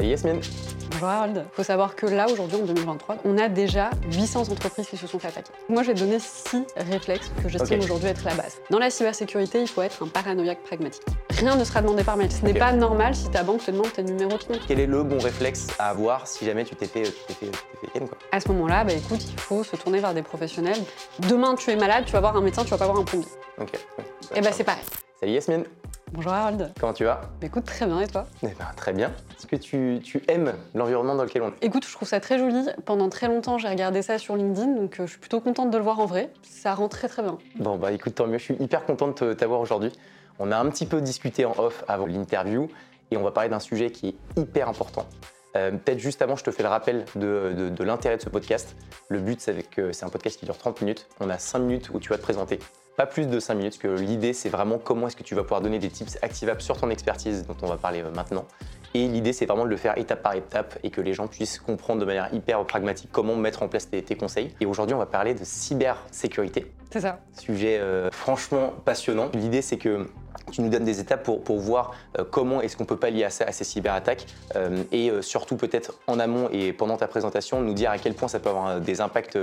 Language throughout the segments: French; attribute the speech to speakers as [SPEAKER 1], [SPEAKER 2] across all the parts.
[SPEAKER 1] Salut Yasmine.
[SPEAKER 2] Bonjour Harold. Il faut savoir que là, aujourd'hui, en 2023, on a déjà 800 entreprises qui se sont fait attaquer. Moi, je vais donner 6 réflexes que j'estime aujourd'hui être la base. Dans la cybersécurité, il faut être un paranoïaque pragmatique. Rien ne sera demandé par mail. Ce n'est pas normal si ta banque te demande tes numéros de compte.
[SPEAKER 1] Quel est le bon réflexe à avoir si jamais tu t'es fait, tu t'es fait, tu t'es fait quoi?
[SPEAKER 2] À ce moment-là, bah, écoute, il faut se tourner vers des professionnels. Demain, tu es malade, tu vas voir un médecin, tu vas pas voir un plombier.
[SPEAKER 1] Ok. ouais,
[SPEAKER 2] Et bah,
[SPEAKER 1] ça
[SPEAKER 2] c'est pareil.
[SPEAKER 1] Salut Yasmine.
[SPEAKER 2] Bonjour Harold.
[SPEAKER 1] Comment tu vas?
[SPEAKER 2] Bah, écoute, très bien, et toi?
[SPEAKER 1] Eh ben, Très bien. Est-ce que tu, tu aimes l'environnement dans lequel on est?
[SPEAKER 2] Écoute, je trouve ça très joli. Pendant très longtemps, j'ai regardé ça sur LinkedIn, donc euh, je suis plutôt contente de le voir en vrai. Ça rend très très bien.
[SPEAKER 1] Bon, bah écoute, tant mieux. Je suis hyper content de t'avoir aujourd'hui. On a un petit peu discuté en off avant l'interview et on va parler d'un sujet qui est hyper important. Euh, Peut-être juste avant, je te fais le rappel de, de- de l'intérêt de ce podcast. Le but, c'est que c'est un podcast qui dure 30 minutes. On a 5 minutes où tu vas te présenter. Pas plus de 5 minutes, parce que l'idée, c'est vraiment comment est-ce que tu vas pouvoir donner des tips activables sur ton expertise dont on va parler maintenant. Et l'idée, c'est vraiment de le faire étape par étape et que les gens puissent comprendre de manière hyper pragmatique comment mettre en place tes, tes conseils. Et aujourd'hui, on va parler de cybersécurité.
[SPEAKER 2] C'est ça.
[SPEAKER 1] Sujet euh, franchement passionnant. L'idée, c'est que tu nous donnes des étapes pour, pour voir euh, comment est-ce qu'on peut pallier à, à ces cyberattaques euh, et euh, surtout peut-être en amont et pendant ta présentation, nous dire à quel point ça peut avoir des impacts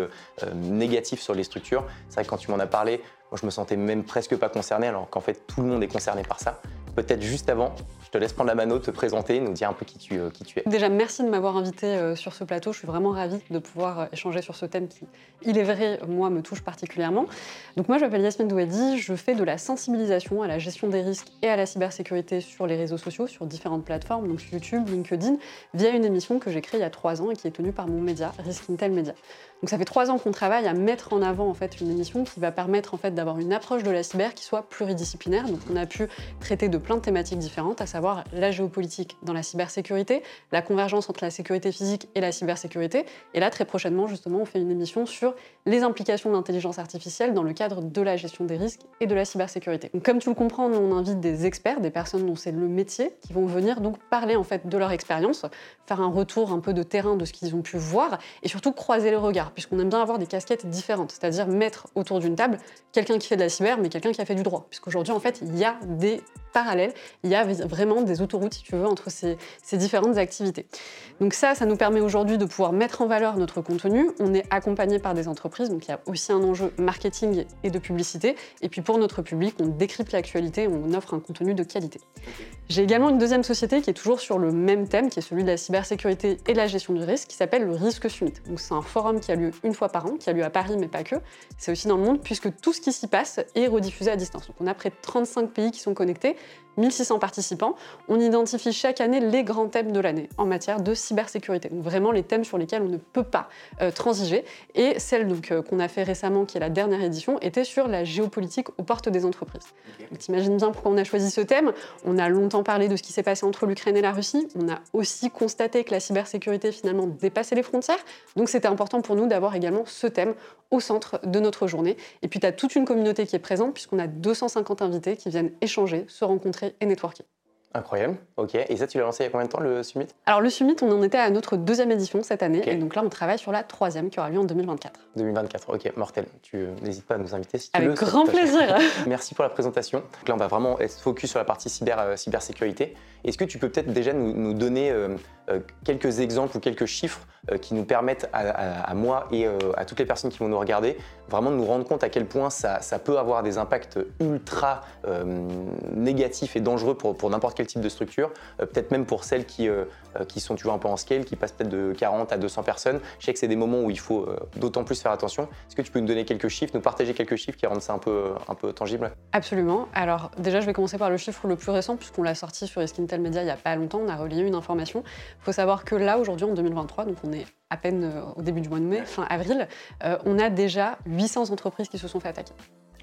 [SPEAKER 1] négatifs sur les structures. C'est vrai que quand tu m'en as parlé, moi je me sentais même presque pas concerné alors qu'en fait tout le monde est concerné par ça. Peut-être juste avant, te laisse prendre la mano, te présenter, nous dire un peu qui tu, euh, qui tu es.
[SPEAKER 2] Déjà, merci de m'avoir invité euh, sur ce plateau. Je suis vraiment ravie de pouvoir euh, échanger sur ce thème qui, il est vrai, moi, me touche particulièrement. Donc moi, je m'appelle Yasmine Douedi. Je fais de la sensibilisation à la gestion des risques et à la cybersécurité sur les réseaux sociaux, sur différentes plateformes, donc YouTube, LinkedIn, via une émission que j'ai créée il y a trois ans et qui est tenue par mon média, Risk Intel Media. Donc ça fait trois ans qu'on travaille à mettre en avant en fait une émission qui va permettre en fait d'avoir une approche de la cyber qui soit pluridisciplinaire. Donc on a pu traiter de plein de thématiques différentes, à savoir la géopolitique dans la cybersécurité, la convergence entre la sécurité physique et la cybersécurité. Et là très prochainement justement on fait une émission sur les implications de l'intelligence artificielle dans le cadre de la gestion des risques et de la cybersécurité. Donc, comme tu le comprends, nous on invite des experts, des personnes dont c'est le métier, qui vont venir donc parler en fait de leur expérience, faire un retour un peu de terrain de ce qu'ils ont pu voir et surtout croiser les regards, puisqu'on aime bien avoir des casquettes différentes, c'est-à-dire mettre autour d'une table quelqu'un qui fait de la cyber, mais quelqu'un qui a fait du droit, puisqu'aujourd'hui en fait il y a des parallèles, il y a vraiment des autoroutes, si tu veux, entre ces, ces différentes activités. Donc ça, ça nous permet aujourd'hui de pouvoir mettre en valeur notre contenu. On est accompagné par des entreprises, donc il y a aussi un enjeu marketing et de publicité. Et puis pour notre public, on décrypte l'actualité, on offre un contenu de qualité. J'ai également une deuxième société qui est toujours sur le même thème, qui est celui de la cybersécurité et de la gestion du risque, qui s'appelle le Risque Summit. Donc c'est un forum qui a lieu une fois par an, qui a lieu à Paris, mais pas que. C'est aussi dans le monde, puisque tout ce qui s'y passe est rediffusé à distance. Donc on a près de 35 pays qui sont connectés, 1600 participants. On identifie chaque année les grands thèmes de l'année en matière de cybersécurité. Donc vraiment les thèmes sur lesquels on ne peut pas euh, transiger. Et celle donc, euh, qu'on a fait récemment, qui est la dernière édition, était sur la géopolitique aux portes des entreprises. Donc t'imagines bien pourquoi on a choisi ce thème. On a longtemps parlé de ce qui s'est passé entre l'Ukraine et la Russie. On a aussi constaté que la cybersécurité finalement dépassait les frontières. Donc c'était important pour nous d'avoir également ce thème au centre de notre journée. Et puis tu as toute une communauté qui est présente puisqu'on a 250 invités qui viennent échanger, se rencontrer et networker.
[SPEAKER 1] Incroyable, ok. Et ça, tu l'as lancé il y a combien de temps le summit?
[SPEAKER 2] Alors le Summit, on en était à notre deuxième édition cette année et donc là on travaille sur la troisième qui aura lieu en 2024.
[SPEAKER 1] 2024, ok, mortel. Tu euh, n'hésites pas à nous inviter si tu
[SPEAKER 2] Avec
[SPEAKER 1] veux. ça
[SPEAKER 2] grand plaisir
[SPEAKER 1] Merci pour la présentation. Donc là, on va vraiment être focus sur la partie cyber, euh, cybersécurité. Est-ce que tu peux peut-être déjà nous, nous donner euh, quelques exemples ou quelques chiffres euh, qui nous permettent à, moi et euh, à toutes les personnes qui vont nous regarder vraiment de nous rendre compte à quel point ça, peut avoir des impacts ultra euh, négatifs et dangereux pour, n'importe quel type de structure, Euh, peut-être même pour celles qui, euh, euh, sont tu vois, un peu en scale, qui passent peut-être de 40 à 200 personnes. Je sais que c'est des moments où il faut euh, d'autant plus faire attention. Est-ce que tu peux nous donner quelques chiffres, nous partager quelques chiffres qui rendent ça un peu, un peu tangible?
[SPEAKER 2] Absolument. Alors déjà, je vais commencer par le chiffre le plus récent, puisqu'on l'a sorti sur Eskintel Media il n'y a pas longtemps, on a relayé une information. Il faut savoir que là, aujourd'hui, en 2023, donc on est à peine euh, au début du mois de mai, fin avril, euh, on a déjà 800 entreprises qui se sont fait attaquer.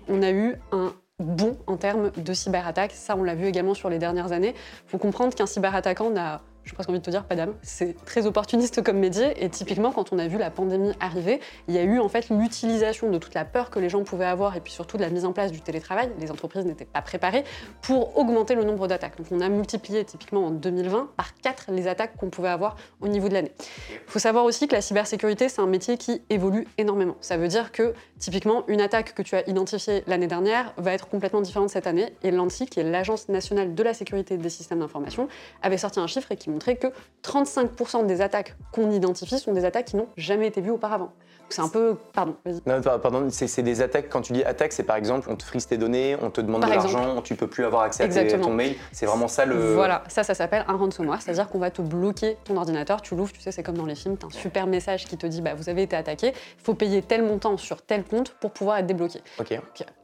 [SPEAKER 2] On a eu un bond en termes de cyberattaques, ça on l'a vu également sur les dernières années. Il faut comprendre qu'un cyberattaquant n'a j'ai presque envie de te dire, pas. C'est très opportuniste comme métier. Et typiquement, quand on a vu la pandémie arriver, il y a eu en fait l'utilisation de toute la peur que les gens pouvaient avoir et puis surtout de la mise en place du télétravail. Les entreprises n'étaient pas préparées pour augmenter le nombre d'attaques. Donc on a multiplié typiquement en 2020 par 4 les attaques qu'on pouvait avoir au niveau de l'année. Il faut savoir aussi que la cybersécurité, c'est un métier qui évolue énormément. Ça veut dire que typiquement, une attaque que tu as identifiée l'année dernière va être complètement différente cette année. Et l'ANSI, qui est l'Agence nationale de la sécurité des systèmes d'information, avait sorti un chiffre et qui montrer que 35% des attaques qu'on identifie sont des attaques qui n'ont jamais été vues auparavant. C'est un peu. Pardon, vas-y.
[SPEAKER 1] Non, pa- pardon, c'est des attaques. Quand tu dis attaque, c'est par exemple, on te frise tes données, on te demande
[SPEAKER 2] Par
[SPEAKER 1] de l'argent, tu peux plus avoir accès à ton mail. C'est vraiment ça le.
[SPEAKER 2] Voilà, ça, ça s'appelle un ransomware, c'est-à-dire qu'on va te bloquer ton ordinateur, tu l'ouvres, tu sais, c'est comme dans les films, t'as un super message qui te dit, bah, vous avez été attaqué, il faut payer tel montant sur tel compte pour pouvoir être débloqué.
[SPEAKER 1] Ok.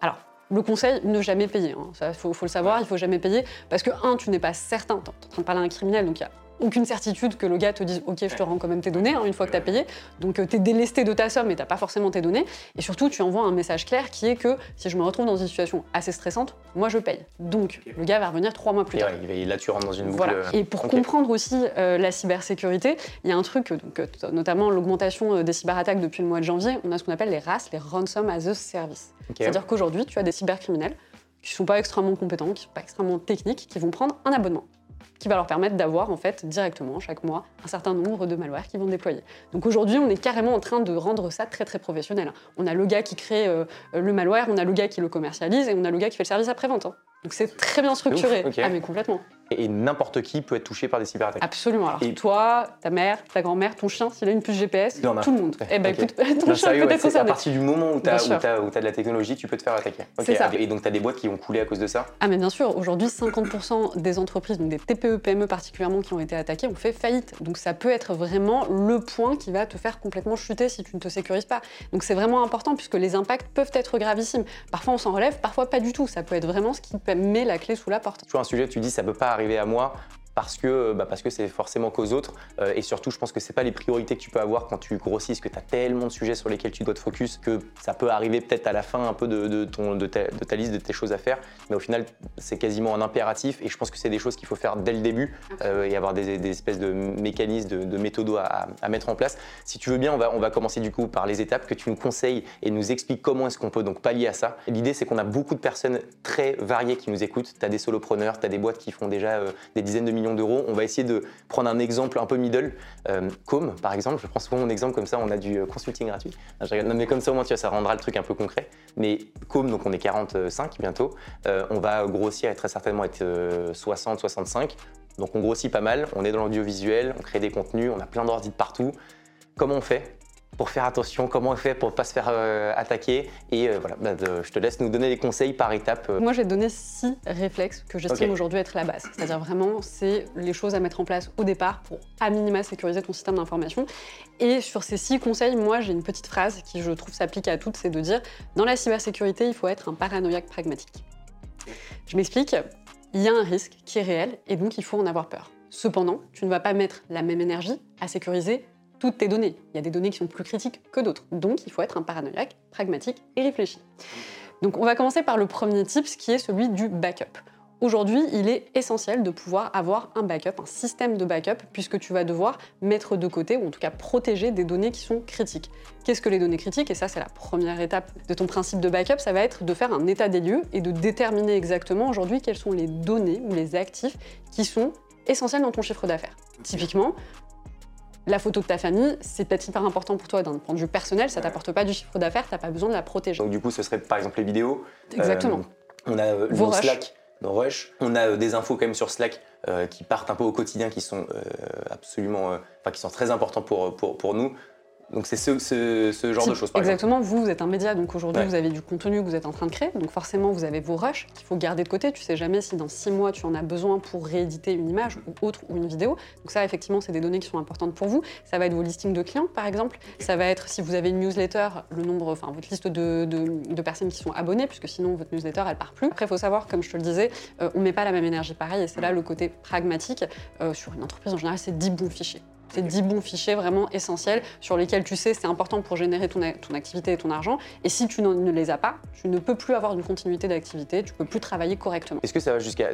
[SPEAKER 2] Alors, le conseil, ne jamais payer. Il faut, faut le savoir, il faut jamais payer. Parce que, un, tu n'es pas certain, tu es en train de parler à un criminel, donc il n'y a aucune certitude que le gars te dise Ok, je te rends quand même tes données hein, une fois que tu as payé. Donc tu es délesté de ta somme, mais tu pas forcément tes données. Et surtout, tu envoies un message clair qui est que si je me retrouve dans une situation assez stressante, moi je paye. Donc le gars va revenir trois mois plus
[SPEAKER 1] Et
[SPEAKER 2] tard.
[SPEAKER 1] ouais, là, tu rentres dans une boucle.
[SPEAKER 2] Voilà.
[SPEAKER 1] euh,
[SPEAKER 2] Et pour comprendre aussi euh, la cybersécurité, il y a un truc, euh, donc, euh, notamment l'augmentation euh, des cyberattaques depuis le mois de janvier, on a ce qu'on appelle les RAS, les Ransom as a Service. C'est-à-dire qu'aujourd'hui, tu as des cybercriminels qui ne sont pas extrêmement compétents, qui ne sont pas extrêmement techniques, qui vont prendre un abonnement qui va leur permettre d'avoir en fait directement chaque mois un certain nombre de malwares qu'ils vont déployer. Donc aujourd'hui, on est carrément en train de rendre ça très très professionnel. On a le gars qui crée euh, le malware, on a le gars qui le commercialise et on a le gars qui fait le service après-vente. hein. Donc c'est très bien structuré. Ah mais complètement.
[SPEAKER 1] Et, n'importe qui peut être touché par des cyberattaques.
[SPEAKER 2] Absolument. Alors
[SPEAKER 1] Et-
[SPEAKER 2] toi, ta mère, ta grand-mère, ton chien, s'il a une puce GPS, tout le monde.
[SPEAKER 1] Ouais,
[SPEAKER 2] Eh ben écoute, ton
[SPEAKER 1] Non,
[SPEAKER 2] chien peut être
[SPEAKER 1] c'est à
[SPEAKER 2] concerné.
[SPEAKER 1] partir du moment où tu as, de la technologie, tu peux te faire attaquer.
[SPEAKER 2] Ça.
[SPEAKER 1] Et donc, tu as des boîtes qui ont coulé à cause de ça?
[SPEAKER 2] Ah mais bien sûr, aujourd'hui 50% des entreprises, donc des TPE, PME particulièrement, qui ont été attaquées, ont fait faillite. Donc ça peut être vraiment le point qui va te faire complètement chuter si tu ne te sécurises pas. Donc c'est vraiment important puisque les impacts peuvent être gravissimes. Parfois on s'en relève, parfois pas du tout. Ça peut être vraiment ce qui met la clé sous la porte.
[SPEAKER 1] toujours un sujet, tu dis ça peut pas arriver à moi parce que bah, parce que c'est forcément qu'aux autres Euh, et surtout je pense que c'est pas les priorités que tu peux avoir quand tu grossis parce que tu as tellement de sujets sur lesquels tu dois te focus que ça peut arriver peut-être à la fin un peu de, de ton, de, ta, de ta liste de tes choses à faire mais au final c'est quasiment un impératif et je pense que c'est des choses qu'il faut faire dès le début euh, et avoir des, des espèces de mécanismes, de, de méthodos à, à mettre en place. Si tu veux bien, on va, on va commencer du coup par les étapes que tu nous conseilles et nous expliques comment est-ce qu'on peut donc pallier à ça. L'idée, c'est qu'on a beaucoup de personnes très variées qui nous écoutent. Tu as des solopreneurs, tu as des boîtes qui font déjà euh, des dizaines de d'euros. On va essayer de prendre un exemple un peu middle. Euh, Com, par exemple, je prends souvent mon exemple comme ça, on a du euh, consulting gratuit. Mais comme ça, au moins, tu vois, ça rendra le truc un peu concret. Mais Com, donc on est 45 bientôt. Euh, on va grossir et très certainement être euh, 60, 65. Donc on grossit pas mal, on est dans l'audiovisuel, on crée des contenus, on a plein d'ordi de partout. Comment on fait pour faire attention Comment on fait pour ne pas se faire euh, attaquer Et euh, voilà, bah, de- je te laisse nous donner les conseils par étapes. euh.
[SPEAKER 2] Moi, j'ai donné six réflexes que j'estime aujourd'hui être la base. C'est-à-dire vraiment, c'est les choses à mettre en place au départ pour à minima sécuriser ton système d'information. Et sur ces six conseils, moi, j'ai une petite phrase qui, je trouve, s'applique à toutes, c'est de dire dans la cybersécurité, il faut être un paranoïaque pragmatique. Je m'explique. Il y a un risque qui est réel et donc il faut en avoir peur. Cependant, tu ne vas pas mettre la même énergie à sécuriser toutes tes données. Il y a des données qui sont plus critiques que d'autres. Donc, il faut être un paranoïaque pragmatique et réfléchi. Donc on va commencer par le premier type, ce qui est celui du backup. Aujourd'hui, il est essentiel de pouvoir avoir un backup, un système de backup, puisque tu vas devoir mettre de côté, ou en tout cas protéger des données qui sont critiques. Qu'est-ce que les données critiques? Et ça, c'est la première étape de ton principe de backup, ça va être de faire un état des lieux et de déterminer exactement aujourd'hui quelles sont les données ou les actifs qui sont essentiels dans ton chiffre d'affaires. Typiquement, la photo de ta famille, c'est peut-être hyper important pour toi d'un point de vue personnel, ça t'apporte pas du chiffre d'affaires, t'as pas besoin de la protéger.
[SPEAKER 1] Donc du coup, ce serait par exemple les vidéos.
[SPEAKER 2] Exactement.
[SPEAKER 1] Euh, on a euh,
[SPEAKER 2] Vos.
[SPEAKER 1] Slack, nos rushs. On a euh, des infos quand même sur Slack euh, qui partent un peu au quotidien, qui sont absolument, enfin qui sont très importants pour, pour, pour nous. Donc c'est ce, ce, ce genre de choses par exemple.
[SPEAKER 2] Exactement, vous, vous êtes un média, donc aujourd'hui
[SPEAKER 1] Ouais.
[SPEAKER 2] vous avez du contenu que vous êtes en train de créer, donc forcément vous avez vos rushs qu'il faut garder de côté. Tu sais jamais si dans six mois tu en as besoin pour rééditer une image ou autre ou une vidéo. Donc ça, effectivement, c'est des données qui sont importantes pour vous. Ça va être vos listings de clients, par exemple. Ça va être si vous avez une newsletter, le nombre, enfin votre liste de, de- de personnes qui sont abonnées, puisque sinon votre newsletter elle part plus. Après, il faut savoir, comme je te le disais, euh, on met pas la même énergie pareil, et c'est là le côté pragmatique. Euh, sur une entreprise en général, c'est 10 bons fichiers. C'est 10 bons fichiers vraiment essentiels sur lesquels tu sais c'est important pour générer ton, ton activité et ton argent. Et si tu ne les as pas, tu ne peux plus avoir une continuité d'activité, tu peux plus travailler correctement.
[SPEAKER 1] Est-ce que ça va jusqu'à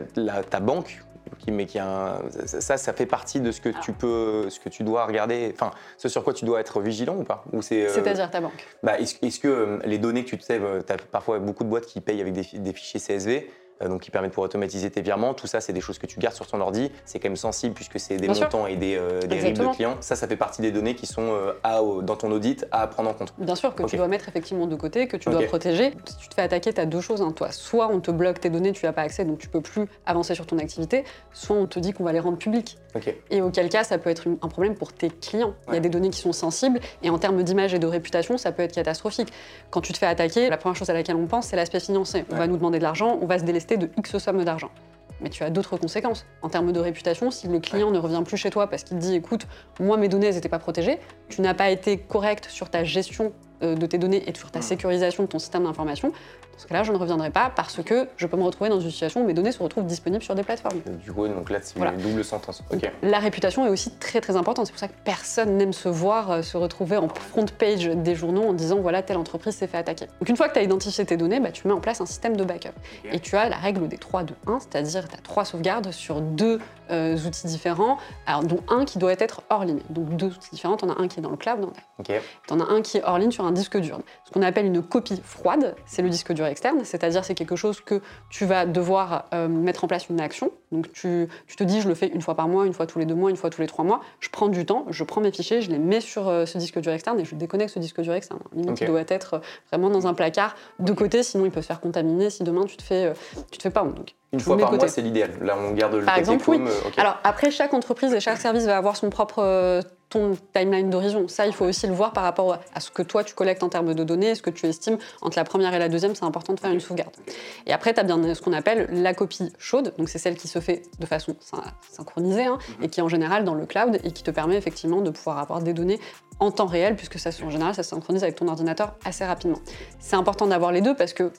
[SPEAKER 1] ta banque qui, mais qui a un- ça, ça fait partie de ce que tu peux, ce que tu dois regarder, enfin, ce sur quoi tu dois être vigilant ou pas? Ou c'est, euh,
[SPEAKER 2] C'est-à-dire ta banque.
[SPEAKER 1] bah, est-ce, est-ce que euh, les données que tu sais, tu as parfois beaucoup de boîtes qui payent avec des, fi- des fichiers CSV, euh, donc qui permet de pouvoir automatiser tes virements. Tout ça, c'est des choses que tu gardes sur ton ordi. C'est quand même sensible puisque c'est des
[SPEAKER 2] Bien sûr.
[SPEAKER 1] montants et des, euh, des RIB de clients. Ça, ça fait partie des données qui sont euh, à- dans ton audit à prendre en compte.
[SPEAKER 2] Bien sûr que tu dois mettre effectivement de côté, que tu dois protéger. Si tu te fais attaquer, tu as deux choses. hein, toi. Soit on te bloque tes données, tu n'as pas accès, donc tu peux plus avancer sur ton activité. Soit on te dit qu'on va les rendre publiques.
[SPEAKER 1] Ok.
[SPEAKER 2] Et auquel cas, ça peut être un problème pour tes clients. Il y a des données qui sont sensibles et en termes d'image et de réputation, ça peut être catastrophique. Quand tu te fais attaquer, la première chose à laquelle on pense, c'est l'aspect financier. On
[SPEAKER 1] Ouais.
[SPEAKER 2] va nous demander de l'argent, on va se délester de X somme d'argent. Mais tu as d'autres conséquences. En termes de réputation, si le client ne revient plus chez toi parce qu'il dit écoute, moi mes données n'étaient pas protégées, tu n'as pas été correct sur ta gestion euh, de tes données et sur ta sécurisation de ton système d'information, dans ce cas-là, je ne reviendrai pas parce que je peux me retrouver dans une situation où mes données se retrouvent disponibles sur des plateformes.
[SPEAKER 1] Euh, Du coup, donc là, c'est
[SPEAKER 2] Voilà.
[SPEAKER 1] une double sentence.
[SPEAKER 2] La réputation est aussi très très importante. C'est pour ça que personne n'aime se voir euh, se retrouver en front page des journaux en disant voilà telle entreprise s'est fait attaquer. Donc une fois que tu as identifié tes données, bah, tu mets en place un système de backup. Et tu as la règle des 3 2 1, c'est-à-dire tu as trois sauvegardes sur deux euh, outils différents, alors, dont un qui doit être hors ligne. Donc deux outils différents, tu en as un qui est dans le cloud, tu en as un qui est hors ligne sur un disque dur. Ce qu'on appelle une copie froide, c'est le disque dur externe, c'est-à-dire c'est quelque chose que tu vas devoir euh, mettre en place une action. Donc tu, tu te dis, je le fais une fois par mois, une fois tous les deux mois, une fois tous les trois mois. Je prends du temps, je prends mes fichiers, je les mets sur euh, ce disque dur externe et je déconnecte ce disque dur externe. Limite, il doit être euh, vraiment dans un placard de côté, sinon il peut se faire contaminer si demain tu te fais, tu te fais pas honte. Donc,
[SPEAKER 1] Une fois par
[SPEAKER 2] de
[SPEAKER 1] mois,
[SPEAKER 2] côté.
[SPEAKER 1] c'est l'idéal. Là, on garde le
[SPEAKER 2] Par
[SPEAKER 1] côté
[SPEAKER 2] exemple, oui. Alors après, chaque entreprise et chaque service va avoir son propre ton timeline d'horizon. Ça, il faut aussi le voir par rapport à ce que toi tu collectes en termes de données, ce que tu estimes entre la première et la deuxième. C'est important de faire une sauvegarde. Et après, tu as bien ce qu'on appelle la copie chaude. Donc c'est celle qui se fait de façon syn- synchronisée hein, et qui est en général dans le cloud et qui te permet effectivement de pouvoir avoir des données en temps réel puisque ça, en général, ça se synchronise avec ton ordinateur assez rapidement. C'est important d'avoir les deux parce que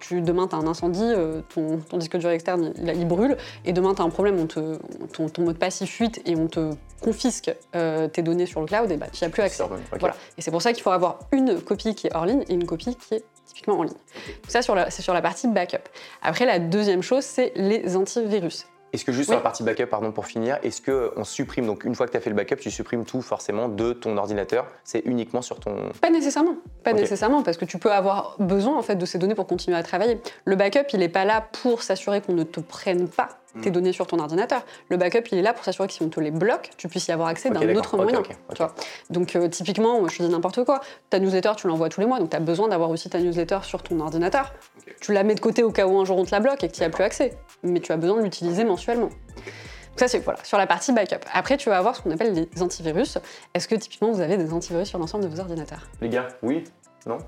[SPEAKER 2] tu, demain, tu as un incendie, euh, ton, ton disque dur externe, il, il brûle, et demain, tu as un problème, on te, ton, ton mot de passe, il fuite, et on te confisque euh, tes données sur le cloud, et bah, tu n'y as plus accès. Voilà. Et c'est pour ça qu'il faut avoir une copie qui est hors ligne et une copie qui est typiquement en ligne. Donc ça, c'est sur la partie backup. Après, la deuxième chose, c'est les antivirus.
[SPEAKER 1] Est-ce que juste
[SPEAKER 2] Oui.
[SPEAKER 1] sur la partie backup, pardon, pour finir, est-ce qu'on supprime, donc une fois que tu as fait le backup, tu supprimes tout forcément de ton ordinateur C'est uniquement sur ton.
[SPEAKER 2] Pas nécessairement, pas nécessairement, parce que tu peux avoir besoin en fait de ces données pour continuer à travailler. Le backup, il n'est pas là pour s'assurer qu'on ne te prenne pas tes
[SPEAKER 1] Mm.
[SPEAKER 2] données sur ton ordinateur. Le backup, il est là pour s'assurer que si on te les bloque, tu puisses y avoir accès d'un autre moyen. tu vois. Donc euh, typiquement, moi, je dis n'importe quoi. Ta newsletter, tu l'envoies tous les mois, donc tu as besoin d'avoir aussi ta newsletter sur ton ordinateur. Tu la mets de côté au cas où un jour on te la bloque et que tu n'y as plus accès, mais tu as besoin de l'utiliser mensuellement. Donc ça, c'est voilà, sur la partie backup. Après, tu vas avoir ce qu'on appelle les antivirus. Est-ce que typiquement vous avez des antivirus sur l'ensemble de vos ordinateurs?
[SPEAKER 1] Les gars, oui Non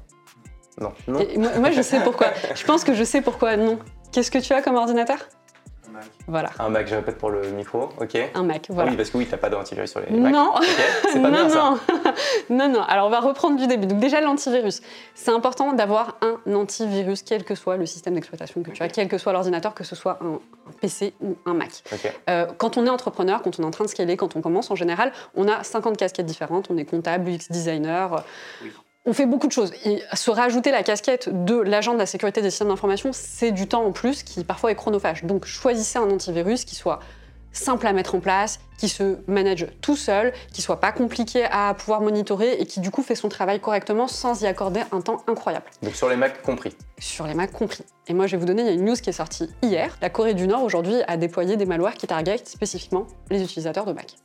[SPEAKER 1] Non Non
[SPEAKER 2] Et moi, moi, je sais pourquoi. Je pense que je sais pourquoi non. Qu'est-ce que tu as comme ordinateur? Voilà,
[SPEAKER 1] Un Mac, je répète pour le micro, ok.
[SPEAKER 2] un Mac.
[SPEAKER 1] Ah
[SPEAKER 2] Voilà.
[SPEAKER 1] oui, parce que oui, t'as pas d'antivirus sur les Macs.
[SPEAKER 2] non,
[SPEAKER 1] c'est pas
[SPEAKER 2] non,
[SPEAKER 1] bien ça.
[SPEAKER 2] non. non, non. Alors, on va reprendre du début. Donc, déjà, l'antivirus. C'est important d'avoir un antivirus, quel que soit le système d'exploitation que tu as, quel que soit l'ordinateur, que ce soit un, PC ou un Mac. Euh, quand on est entrepreneur, quand on est en train de scaler, quand on commence, en général, on a 50 casquettes différentes. On est comptable, UX designer. On fait beaucoup de choses. Et se rajouter la casquette de l'agent de la sécurité des systèmes d'information, c'est du temps en plus qui parfois est chronophage. Donc choisissez un antivirus qui soit simple à mettre en place, qui se manage tout seul, qui soit pas compliqué à pouvoir monitorer et qui du coup fait son travail correctement sans y accorder un temps incroyable
[SPEAKER 1] Donc sur les Macs compris.
[SPEAKER 2] sur les Macs compris. Et moi, je vais vous donner, il y a une news qui est sortie hier. La Corée du Nord, aujourd'hui, a déployé des malwares qui targetent spécifiquement les utilisateurs de Mac.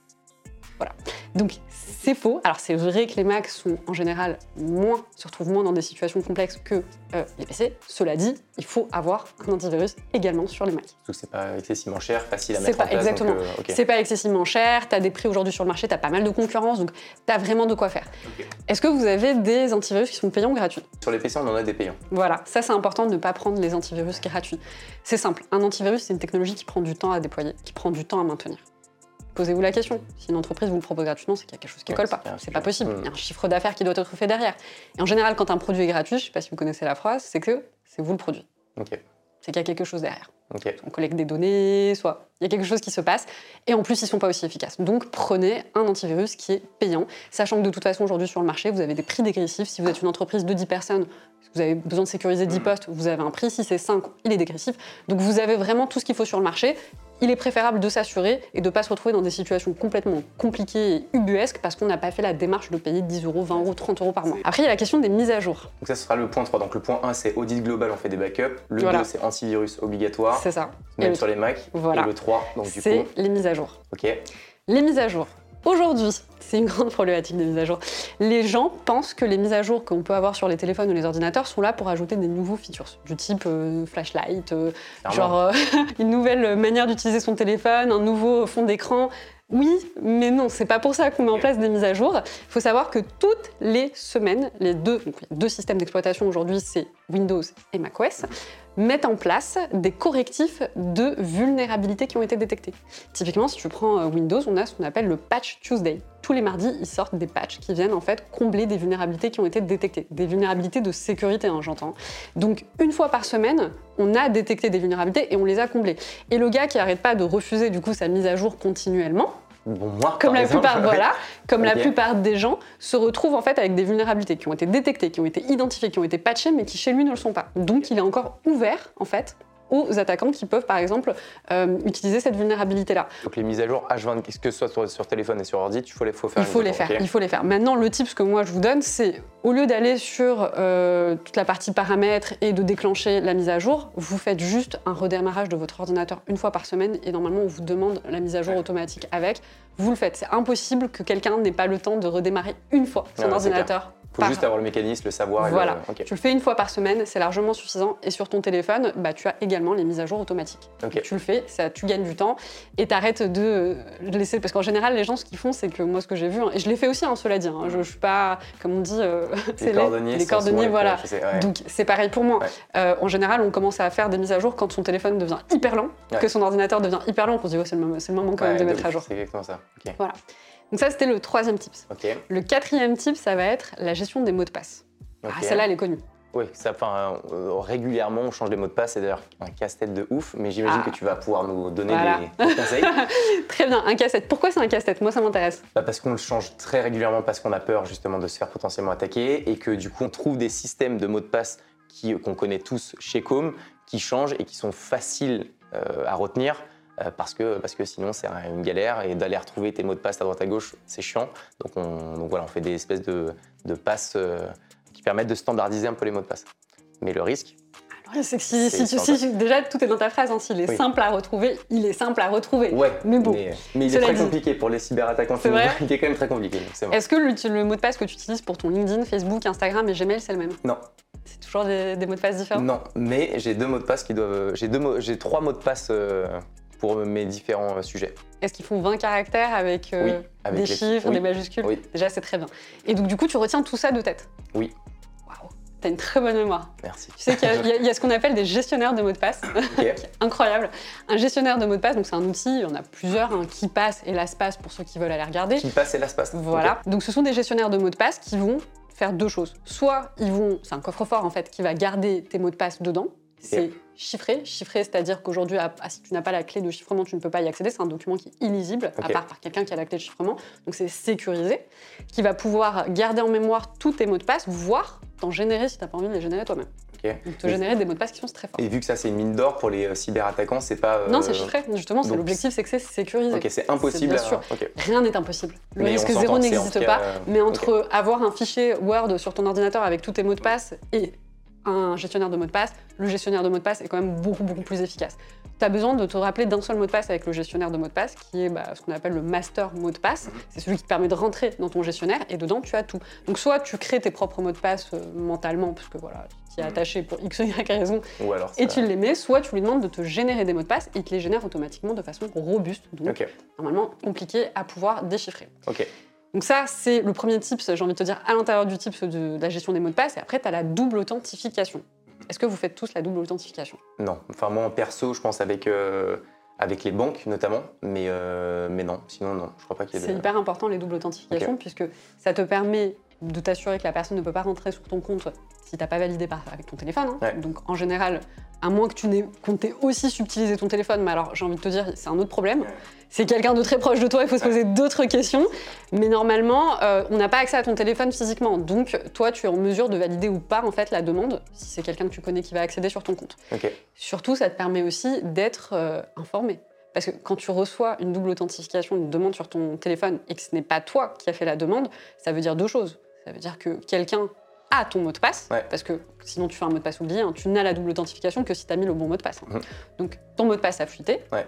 [SPEAKER 2] Voilà. Donc, c'est faux. Alors, c'est vrai que les Macs sont en général moins, se retrouvent moins dans des situations complexes que euh, les PC. Cela dit, il faut avoir un antivirus également sur les Macs.
[SPEAKER 1] Surtout que c'est pas excessivement cher, facile à mettre
[SPEAKER 2] pas
[SPEAKER 1] en place.
[SPEAKER 2] exactement.
[SPEAKER 1] Euh, ok.
[SPEAKER 2] C'est pas excessivement cher, tu as des prix aujourd'hui sur le marché, tu as pas mal de concurrence, donc tu as vraiment de quoi faire. Est-ce que vous avez des antivirus qui sont payants ou gratuits?
[SPEAKER 1] Sur les PC, on en a des payants.
[SPEAKER 2] Voilà, ça c'est important de ne pas prendre les antivirus gratuits. C'est simple, un antivirus c'est une technologie qui prend du temps à déployer, qui prend du temps à maintenir. Posez-vous la question. Si une entreprise vous le propose gratuitement, c'est qu'il y a quelque chose qui
[SPEAKER 1] Ouais,
[SPEAKER 2] colle pas. C'est pas possible. Il y a un chiffre d'affaires qui doit être fait derrière. Et en général, quand un produit est gratuit, je sais pas si vous connaissez la phrase, c'est que c'est vous le produit.
[SPEAKER 1] Ok.
[SPEAKER 2] C'est qu'il y a quelque chose derrière.
[SPEAKER 1] Ok.
[SPEAKER 2] On collecte des données, soit il y a quelque chose qui se passe. Et en plus, ils sont pas aussi efficaces. Donc prenez un antivirus qui est payant, sachant que de toute façon, aujourd'hui sur le marché, vous avez des prix dégressifs. Si vous êtes une entreprise de 10 personnes, si vous avez besoin de sécuriser 10 postes, vous avez un prix. Si c'est 5, il est dégressif. Donc vous avez vraiment tout ce qu'il faut sur le marché. Il est préférable de s'assurer et de ne pas se retrouver dans des situations complètement compliquées et ubuesques parce qu'on n'a pas fait la démarche de payer 10 euros, 20 euros, 30 euros par mois. Après, il y a la question des mises à jour.
[SPEAKER 1] Donc ça, sera le point 3. Donc le point 1, c'est audit global, on fait des backups. Le
[SPEAKER 2] Voilà.
[SPEAKER 1] 2, c'est antivirus obligatoire,
[SPEAKER 2] C'est ça. Et
[SPEAKER 1] même
[SPEAKER 2] le
[SPEAKER 1] sur les Mac.
[SPEAKER 2] Voilà.
[SPEAKER 1] Et le 3, donc du
[SPEAKER 2] C'est
[SPEAKER 1] coup,
[SPEAKER 2] les mises à jour.
[SPEAKER 1] ok.
[SPEAKER 2] Les mises à jour. Aujourd'hui, c'est une grande problématique des mises à jour. Les gens pensent que les mises à jour qu'on peut avoir sur les téléphones ou les ordinateurs sont là pour ajouter des nouveaux features, du type euh, flashlight, euh, genre euh, une nouvelle manière d'utiliser son téléphone, un nouveau fond d'écran. Oui, mais non, c'est pas pour ça qu'on met en place des mises à jour. Il faut savoir que toutes les semaines, les deux, donc deux systèmes d'exploitation aujourd'hui, c'est Windows et macOS, mettent en place des correctifs de vulnérabilité qui ont été détectés. Typiquement, si tu prends euh, Windows, on a ce qu'on appelle le Patch Tuesday. Tous les mardis, ils sortent des patchs qui viennent en fait combler des vulnérabilités qui ont été détectées, des vulnérabilités de sécurité, hein, j'entends. Donc une fois par semaine, on a détecté des vulnérabilités et on les a comblées. Et le gars qui arrête pas de refuser du coup sa mise à jour continuellement,
[SPEAKER 1] Bon, moi,
[SPEAKER 2] comme la
[SPEAKER 1] exemple,
[SPEAKER 2] plupart,
[SPEAKER 1] ouais.
[SPEAKER 2] voilà, comme la
[SPEAKER 1] Ok.
[SPEAKER 2] plupart des gens se retrouvent en fait avec des vulnérabilités qui ont été détectées, qui ont été identifiées, qui ont été patchées, mais qui chez lui ne le sont pas. Donc il est encore ouvert en fait aux attaquants qui peuvent par exemple euh, utiliser cette vulnérabilité-là.
[SPEAKER 1] Donc les mises à jour H20, que ce soit sur, sur téléphone et sur ordi, il faut les, faut faire
[SPEAKER 2] Il faut les faire, il faut les faire. Maintenant, le tip que moi je vous donne, c'est au lieu d'aller sur euh, toute la partie paramètres et de déclencher la mise à jour, vous faites juste un redémarrage de votre ordinateur une fois par semaine et normalement on vous demande la mise à jour automatique avec. Vous le faites. C'est impossible que quelqu'un n'ait pas le temps de redémarrer une fois son
[SPEAKER 1] Ouais,
[SPEAKER 2] ordinateur.
[SPEAKER 1] Il faut
[SPEAKER 2] par-
[SPEAKER 1] juste avoir le mécanisme, le savoir. et le-
[SPEAKER 2] Voilà. Tu le fais une fois par semaine, c'est largement suffisant. Et sur ton téléphone, bah, tu as également les mises à jour automatiques.
[SPEAKER 1] Ok.
[SPEAKER 2] Donc, tu le fais, ça, tu gagnes du temps et t'arrêtes de laisser. Parce qu'en général, les gens, ce qu'ils font, c'est que moi, ce que j'ai vu, hein, et je l'ai fait aussi, hein, cela dit, hein, je, je suis pas, comme on dit, euh,
[SPEAKER 1] Les cordonniers,
[SPEAKER 2] les cordonniers, voilà.
[SPEAKER 1] sais, ouais.
[SPEAKER 2] Donc c'est pareil pour moi.
[SPEAKER 1] Ouais.
[SPEAKER 2] Euh, en général, on commence à faire des mises à jour quand son téléphone devient hyper lent,
[SPEAKER 1] Ouais.
[SPEAKER 2] que son ordinateur devient hyper lent, qu'on se dit, ouais, c'est le, moment- c'est le moment quand même de mettre à jour.
[SPEAKER 1] C'est exactement ça. Ok.
[SPEAKER 2] Donc ça, c'était le troisième tips.
[SPEAKER 1] Ok.
[SPEAKER 2] Le quatrième tip, ça va être la gestion des mots de passe. Ah, celle-là, elle est connue.
[SPEAKER 1] Oui, ça, enfin, euh, régulièrement, on change les mots de passe. C'est d'ailleurs un casse-tête de ouf, mais j'imagine
[SPEAKER 2] Ah.
[SPEAKER 1] que tu vas pouvoir nous donner
[SPEAKER 2] Voilà.
[SPEAKER 1] des, des conseils.
[SPEAKER 2] Très bien, un casse-tête. Pourquoi c'est un casse-tête? Moi, ça m'intéresse.
[SPEAKER 1] Bah, parce qu'on le change très régulièrement parce qu'on a peur justement de se faire potentiellement attaquer et que du coup on trouve des systèmes de mots de passe qui- qu'on connaît tous chez Com qui changent et qui sont faciles euh, à retenir euh, parce, que, parce que sinon c'est un- une galère et d'aller retrouver tes mots de passe à droite à gauche c'est chiant. Donc, on, donc voilà, on fait des espèces de, de passes euh, qui permettent de standardiser un peu les mots de passe. Mais le risque,
[SPEAKER 2] c'est que si,
[SPEAKER 1] C'est
[SPEAKER 2] si tu-
[SPEAKER 1] sympa.
[SPEAKER 2] si- déjà, tout est dans ta phrase. hein. S'il est
[SPEAKER 1] Oui.
[SPEAKER 2] simple à retrouver, il est simple à retrouver.
[SPEAKER 1] ouais,
[SPEAKER 2] Mais bon,
[SPEAKER 1] mais, mais il est très
[SPEAKER 2] dit.
[SPEAKER 1] compliqué pour les cyberattaquants.
[SPEAKER 2] C'est vrai
[SPEAKER 1] Il est quand même très compliqué.
[SPEAKER 2] Est-ce que le, le mot de passe que tu utilises pour ton LinkedIn, Facebook, Instagram et Gmail, c'est le même?
[SPEAKER 1] Non.
[SPEAKER 2] C'est toujours des, des mots de passe différents?
[SPEAKER 1] Non, mais j'ai deux mots de passe qui doivent. J'ai deux j'ai trois mots de passe euh, pour mes différents euh, sujets.
[SPEAKER 2] Est-ce qu'ils font 20 caractères avec, euh,
[SPEAKER 1] Oui, avec
[SPEAKER 2] des
[SPEAKER 1] les-
[SPEAKER 2] chiffres,
[SPEAKER 1] oui.
[SPEAKER 2] des majuscules
[SPEAKER 1] Oui.
[SPEAKER 2] Déjà, c'est très bien. Et donc, du coup, tu retiens tout ça de tête
[SPEAKER 1] Oui.
[SPEAKER 2] Waouh, t'as une très bonne mémoire.
[SPEAKER 1] Merci.
[SPEAKER 2] Tu sais qu'il y a- y, ce qu'on appelle des gestionnaires de mots de passe. Incroyable. Un gestionnaire de mots de passe, donc c'est un outil, il y en a plusieurs, un qui passe et LastPass pour ceux qui veulent aller regarder.
[SPEAKER 1] Qui passe et passe.
[SPEAKER 2] Voilà. Donc ce sont des gestionnaires de mots de passe qui vont faire deux choses. Soit ils vont, c'est un coffre-fort en fait qui va garder tes mots de passe dedans. C'est chiffré. Chiffré, c'est-à-dire qu'aujourd'hui, si tu n'as pas la clé de chiffrement, tu ne peux pas y accéder. C'est un document qui est illisible, à part par quelqu'un qui a la clé de chiffrement. Donc c'est sécurisé, qui va pouvoir garder en mémoire tous tes mots de passe, voire t'en générer si tu n'as pas envie de les générer toi-même.
[SPEAKER 1] Ok.
[SPEAKER 2] Donc te générer des mots de passe qui sont très forts.
[SPEAKER 1] Et vu que ça c'est une mine d'or pour les euh, cyberattaquants, c'est pas. euh,
[SPEAKER 2] Non, c'est chiffré. Justement,
[SPEAKER 1] donc-
[SPEAKER 2] l'objectif, c'est que c'est sécurisé.
[SPEAKER 1] Ok, c'est impossible.
[SPEAKER 2] bien
[SPEAKER 1] à-
[SPEAKER 2] sûr. Rien n'est impossible. Le
[SPEAKER 1] Mais
[SPEAKER 2] risque zéro n'existe pas.
[SPEAKER 1] euh,
[SPEAKER 2] Mais entre avoir un fichier Word sur ton ordinateur avec tous tes mots de passe et un gestionnaire de mots de passe, le gestionnaire de mots de passe est quand même beaucoup, beaucoup plus efficace. Tu as besoin de te rappeler d'un seul mot de passe avec le gestionnaire de mots de passe, qui est bah, ce qu'on appelle le master mot de passe.
[SPEAKER 1] Mhm.
[SPEAKER 2] C'est celui qui te permet de rentrer dans ton gestionnaire et dedans, tu as tout. Donc, soit tu crées tes propres mots de passe euh, mentalement, parce que voilà, tu t'y es
[SPEAKER 1] Mhm.
[SPEAKER 2] attaché pour X ou Y raison,
[SPEAKER 1] Ou alors.
[SPEAKER 2] et tu les mets, soit tu lui demandes de te générer des mots de passe et il te les génère automatiquement de façon robuste. Donc,
[SPEAKER 1] Ok,
[SPEAKER 2] normalement compliqué à pouvoir déchiffrer.
[SPEAKER 1] ok.
[SPEAKER 2] Donc ça, c'est le premier tips, j'ai envie de te dire, à l'intérieur du tips de, de la gestion des mots de passe. Et après, tu as la double authentification. Est-ce que vous faites tous la double authentification?
[SPEAKER 1] Non. Enfin, moi en perso, je pense avec, euh, avec les banques notamment, mais, euh, mais non. Sinon, non. Je crois pas qu'il y ait
[SPEAKER 2] C'est
[SPEAKER 1] de.
[SPEAKER 2] hyper important, les doubles authentifications, puisque ça te permet de t'assurer que la personne ne peut pas rentrer sur ton compte si tu n'as pas validé par, avec ton téléphone. hein.
[SPEAKER 1] Ouais.
[SPEAKER 2] Donc en général, à moins que tu n'aies t'ait aussi subtilisé ton téléphone, mais alors j'ai envie de te dire, c'est un autre problème. C'est quelqu'un de très proche de toi, il faut se poser d'autres questions. Mais normalement, euh, on n'a pas accès à ton téléphone physiquement. Donc toi, tu es en mesure de valider ou pas en fait la demande, si c'est quelqu'un que tu connais qui va accéder sur ton compte. Surtout, ça te permet aussi d'être euh, informé. Parce que quand tu reçois une double authentification, une demande sur ton téléphone et que ce n'est pas toi qui as fait la demande, ça veut dire deux choses. Ça veut dire que quelqu'un a ton mot de passe,
[SPEAKER 1] Ouais.
[SPEAKER 2] parce que sinon tu fais un mot de passe oublié, hein, tu n'as la double authentification que si tu as mis le bon mot de passe. hein.
[SPEAKER 1] Mhm.
[SPEAKER 2] Donc ton mot de passe a fuité,
[SPEAKER 1] Ouais.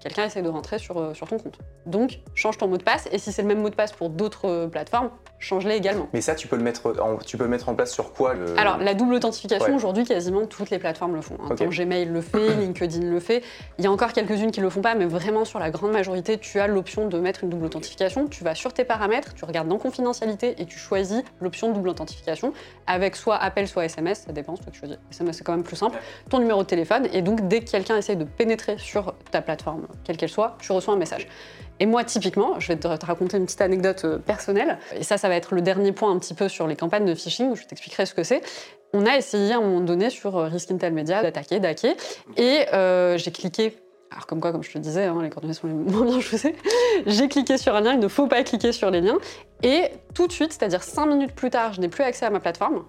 [SPEAKER 2] Quelqu'un essaie de rentrer sur, euh, sur ton compte. Donc change ton mot de passe, et si c'est le même mot de passe pour d'autres euh, plateformes, change-les également.
[SPEAKER 1] Mais ça, tu peux le mettre en, tu peux le mettre en place sur quoi le...
[SPEAKER 2] Alors, la double authentification,
[SPEAKER 1] Ouais.
[SPEAKER 2] aujourd'hui, quasiment toutes les plateformes le font. hein. Gmail le fait, LinkedIn le fait. Il y a encore quelques-unes qui le font pas, mais vraiment, sur la grande majorité, tu as l'option de mettre une double authentification. Tu vas sur tes paramètres, tu regardes dans confidentialité et tu choisis l'option double authentification avec soit appel, soit SMS. Ça dépend, soit tu choisis SMS, c'est quand même plus simple. Ton numéro de téléphone. Et donc, dès que quelqu'un essaye de pénétrer sur ta plateforme, quelle qu'elle soit, tu reçois un message. Et moi, typiquement, je vais te te raconter une petite anecdote euh, personnelle. Et ça, ça va être le dernier point un petit peu sur les campagnes de phishing, je t'expliquerai ce que c'est. On a essayé à un moment donné sur euh, Risk Intel Media d'attaquer, d'hacker. Et euh, j'ai cliqué. Alors, comme quoi, comme je te disais, hein, les coordonnées sont les moins bien choisies. j'ai cliqué sur un lien, il ne faut pas cliquer sur les liens. Et tout de suite, c'est-à-dire cinq minutes plus tard, je n'ai plus accès à ma plateforme.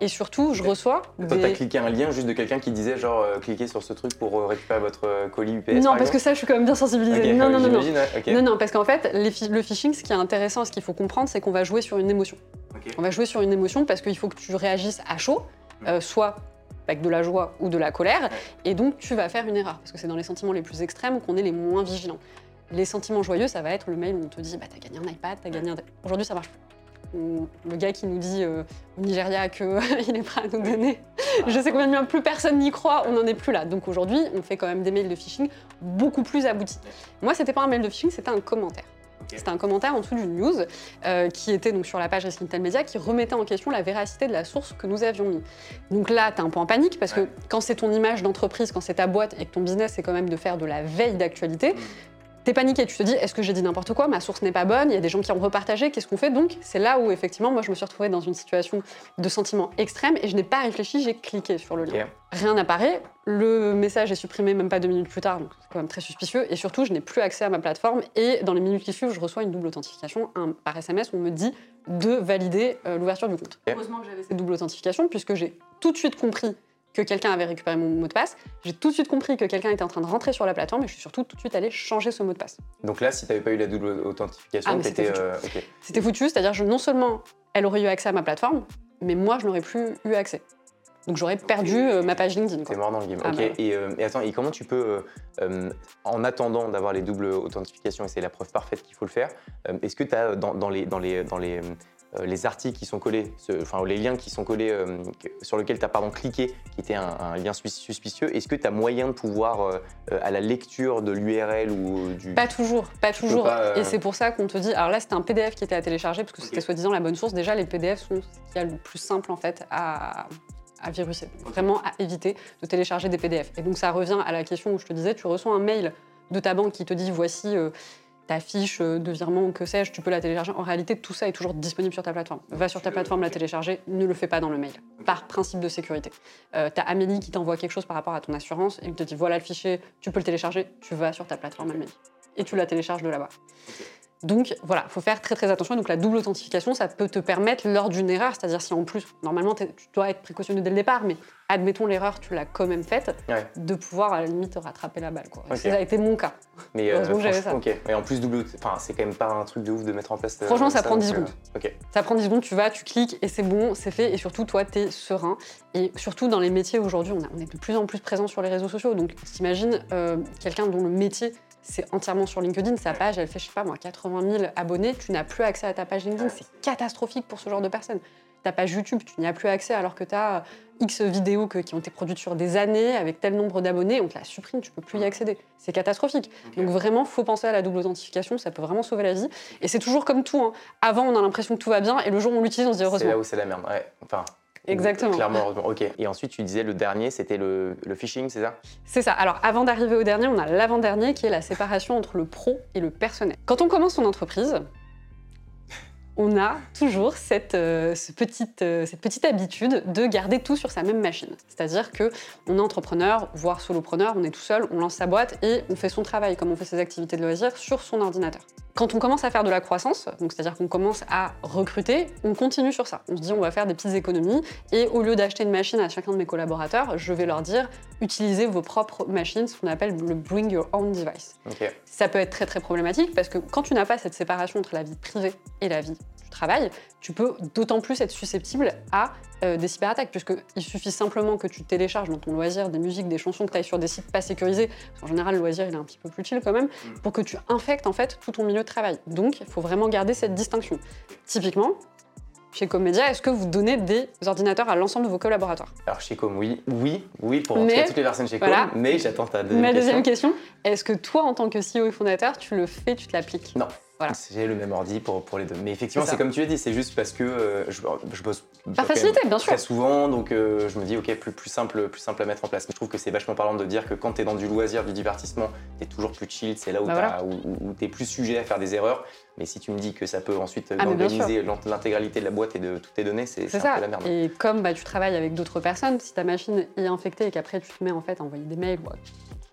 [SPEAKER 2] Et surtout, je
[SPEAKER 1] Ok.
[SPEAKER 2] reçois
[SPEAKER 1] Toi, t'as
[SPEAKER 2] des...
[SPEAKER 1] cliqué un lien juste de quelqu'un qui disait genre euh, cliquez sur ce truc pour euh, récupérer votre euh, colis UPS.
[SPEAKER 2] Non,
[SPEAKER 1] par
[SPEAKER 2] parce que ça, je suis quand même bien sensibilisée.
[SPEAKER 1] Ok,
[SPEAKER 2] non, non, non, non.
[SPEAKER 1] ouais.
[SPEAKER 2] Non, non, parce qu'en fait, les le phishing, ce qui est intéressant, ce qu'il faut comprendre, c'est qu'on va jouer sur une émotion. On va jouer sur une émotion parce qu'il faut que tu réagisses à chaud, euh, soit avec de la joie ou de la colère, et donc tu vas faire une erreur, parce que c'est dans les sentiments les plus extrêmes qu'on est les moins vigilants. Les sentiments joyeux, ça va être le mail où on te dit bah, T'as gagné un iPad, t'as gagné un. Aujourd'hui, ça marche plus. Ou Le gars qui nous dit euh, au Nigeria qu'il est prêt à nous donner, je sais combien de bien plus personne n'y croit, on n'en est plus là. Donc aujourd'hui, on fait quand même des mails de phishing beaucoup plus aboutis. Moi, c'était pas un mail de phishing, c'était un commentaire. C'était un commentaire en dessous d'une news euh, qui était donc sur la page Risk Intel Media qui remettait en question la véracité de la source que nous avions mis. Donc là, tu es un peu en panique parce que
[SPEAKER 1] Ouais.
[SPEAKER 2] quand c'est ton image d'entreprise, quand c'est ta boîte et que ton business c'est quand même de faire de la veille d'actualité, T'es paniqué, tu te dis est-ce que j'ai dit n'importe quoi, ma source n'est pas bonne, il y a des gens qui ont repartagé, qu'est-ce qu'on fait? Donc c'est là où effectivement moi je me suis retrouvée dans une situation de sentiment extrême et je n'ai pas réfléchi, j'ai cliqué sur le lien. Rien n'apparaît, le message est supprimé même pas deux minutes plus tard, donc c'est quand même très suspicieux et surtout je n'ai plus accès à ma plateforme et dans les minutes qui suivent je reçois une double authentification un- par SMS où on me dit de valider euh, l'ouverture du compte. Heureusement que j'avais cette double authentification puisque j'ai tout de suite compris que quelqu'un avait récupéré mon mot de passe, j'ai tout de suite compris que quelqu'un était en train de rentrer sur la plateforme et je suis surtout tout de suite allée changer ce mot de passe.
[SPEAKER 1] Donc là, si t'avais pas eu la double authentification,
[SPEAKER 2] Ah,
[SPEAKER 1] euh.
[SPEAKER 2] C'était foutu, c'est-à-dire que non seulement elle aurait eu accès à ma plateforme, mais moi je n'aurais plus eu accès. Donc j'aurais perdu euh, ma page LinkedIn.
[SPEAKER 1] T'es mort dans le game.
[SPEAKER 2] Ah,
[SPEAKER 1] ok.
[SPEAKER 2] bah ouais.
[SPEAKER 1] et, euh, et attends, et comment tu peux, euh, en attendant d'avoir les doubles authentifications, et c'est la preuve parfaite qu'il faut le faire, est-ce que tu as dans, dans les, dans les, dans les, les articles qui sont collés, ce- enfin les liens qui sont collés, euh, sur lesquels tu as pardon, cliqué, qui était un, un lien sus- suspicieux, est-ce que tu as moyen de pouvoir, euh, euh, à la lecture de l'URL ou euh, du.
[SPEAKER 2] Pas toujours, pas toujours.
[SPEAKER 1] pas, euh,
[SPEAKER 2] Et c'est pour ça qu'on te dit. Alors là, c'était un PDF qui était à télécharger parce que c'était soi-disant la bonne source. Déjà, les PDF sont ce qu'il y a le plus simple en fait à, à viruser. Vraiment à éviter de télécharger des PDF. Et donc ça revient à la question où je te disais, tu reçois un mail de ta banque qui te dit voici. Ta fiche euh, de virement ou que sais-je, tu peux la télécharger. En réalité, tout ça est toujours disponible sur ta plateforme. Va sur ta plateforme la télécharger, ne le fais pas dans le mail, par principe de sécurité. Euh, tu as Amélie qui t'envoie quelque chose par rapport à ton assurance et qui te dit voilà le fichier, tu peux le télécharger, tu vas sur ta plateforme Amélie et tu la télécharges de là-bas. Donc voilà, il faut faire très très attention. Donc la double authentification, ça peut te permettre lors d'une erreur, c'est-à-dire si en plus, normalement t'es- tu dois être précautionneux dès le départ, mais admettons l'erreur, tu l'as quand même faite,
[SPEAKER 1] Ouais.
[SPEAKER 2] de pouvoir à la limite rattraper la balle. Quoi. Ça a été mon cas.
[SPEAKER 1] Mais euh. Et en plus, double. Enfin, c'est quand même pas un truc de ouf de mettre en place. euh,
[SPEAKER 2] Franchement, ça prend 10
[SPEAKER 1] donc, euh,
[SPEAKER 2] secondes. Ça prend 10 secondes, tu vas, tu cliques et c'est bon, c'est fait. Et surtout, toi, tu es serein. Et surtout, dans les métiers aujourd'hui, on, est de plus en plus présent sur les réseaux sociaux. Donc, t'imagines euh, quelqu'un dont le métier, c'est entièrement sur LinkedIn, sa page, elle fait, je sais pas moi, 80 000 abonnés, tu n'as plus accès à ta page LinkedIn. C'est catastrophique pour ce genre de personnes. Ta page YouTube, tu n'y as plus accès alors que tu as X vidéos que- qui ont été produites sur des années avec tel nombre d'abonnés, on te la supprime, tu peux plus y accéder. C'est catastrophique. Donc vraiment, faut penser à la double authentification, ça peut vraiment sauver la vie. Et c'est toujours comme tout. hein. Avant, on a l'impression que tout va bien, et le jour où on l'utilise, on se dit
[SPEAKER 1] C'est
[SPEAKER 2] heureusement.
[SPEAKER 1] là où c'est la merde. Ouais. Enfin.
[SPEAKER 2] Exactement.
[SPEAKER 1] Clairement, heureusement. Ok. Et ensuite, tu disais le dernier, c'était le, le phishing, c'est ça?
[SPEAKER 2] C'est ça. Alors, avant d'arriver au dernier, on a l'avant-dernier qui est la séparation entre le pro et le personnel. Quand on commence son entreprise, on a toujours cette, euh, ce petite, euh, cette petite habitude de garder tout sur sa même machine. C'est-à-dire que on est entrepreneur, voire solopreneur, on est tout seul, on lance sa boîte et on fait son travail, comme on fait ses activités de loisirs, sur son ordinateur. Quand on commence à faire de la croissance, donc c'est-à-dire qu'on commence à recruter, on continue sur ça. On se dit on va faire des petites économies et au lieu d'acheter une machine à chacun de mes collaborateurs, je vais leur dire utilisez vos propres machines, ce qu'on appelle le bring your own device. Ça peut être très très problématique parce que quand tu n'as pas cette séparation entre la vie privée et la vie du travail, tu peux d'autant plus être susceptible à euh, des cyberattaques, puisqu'il suffit simplement que tu télécharges dans ton loisir des musiques, des chansons que tu ailles sur des sites pas sécurisés, parce qu'en général le loisir il est un petit peu plus chill quand même, pour que tu infectes en fait tout ton milieu de travail. Donc il faut vraiment garder cette distinction. Typiquement, chez Comedia, est-ce que vous donnez des ordinateurs à l'ensemble de vos collaborateurs?
[SPEAKER 1] Alors chez Com, oui, oui, oui, pour en tout
[SPEAKER 2] Mais-
[SPEAKER 1] cas toutes les personnes chez Com,
[SPEAKER 2] voilà.
[SPEAKER 1] mais j'attends ta deuxième
[SPEAKER 2] Ma
[SPEAKER 1] question.
[SPEAKER 2] deuxième question, est-ce que toi en tant que CEO et fondateur, tu le fais, tu te l'appliques?
[SPEAKER 1] Non.
[SPEAKER 2] Voilà.
[SPEAKER 1] J'ai le même ordi pour, pour les deux. Mais effectivement,
[SPEAKER 2] C'est
[SPEAKER 1] comme tu l'as dit, c'est juste parce que euh, je, je bosse
[SPEAKER 2] Par facilité, bien sûr.
[SPEAKER 1] très souvent, donc euh, je me dis, ok, plus, plus, simple, plus simple à mettre en place. Je trouve que c'est vachement parlant de dire que quand tu es dans du loisir, du divertissement, tu es toujours plus chill, c'est là où,
[SPEAKER 2] Bah
[SPEAKER 1] tu es plus sujet à faire des erreurs. Mais si tu me dis que ça peut ensuite
[SPEAKER 2] Ah, mais bien
[SPEAKER 1] organiser l'int- l'intégralité de la boîte et de toutes tes données, c'est un
[SPEAKER 2] ça.
[SPEAKER 1] peu la merde.
[SPEAKER 2] Et comme bah, tu travailles avec d'autres personnes, si ta machine est infectée et qu'après tu te mets en fait à envoyer des mails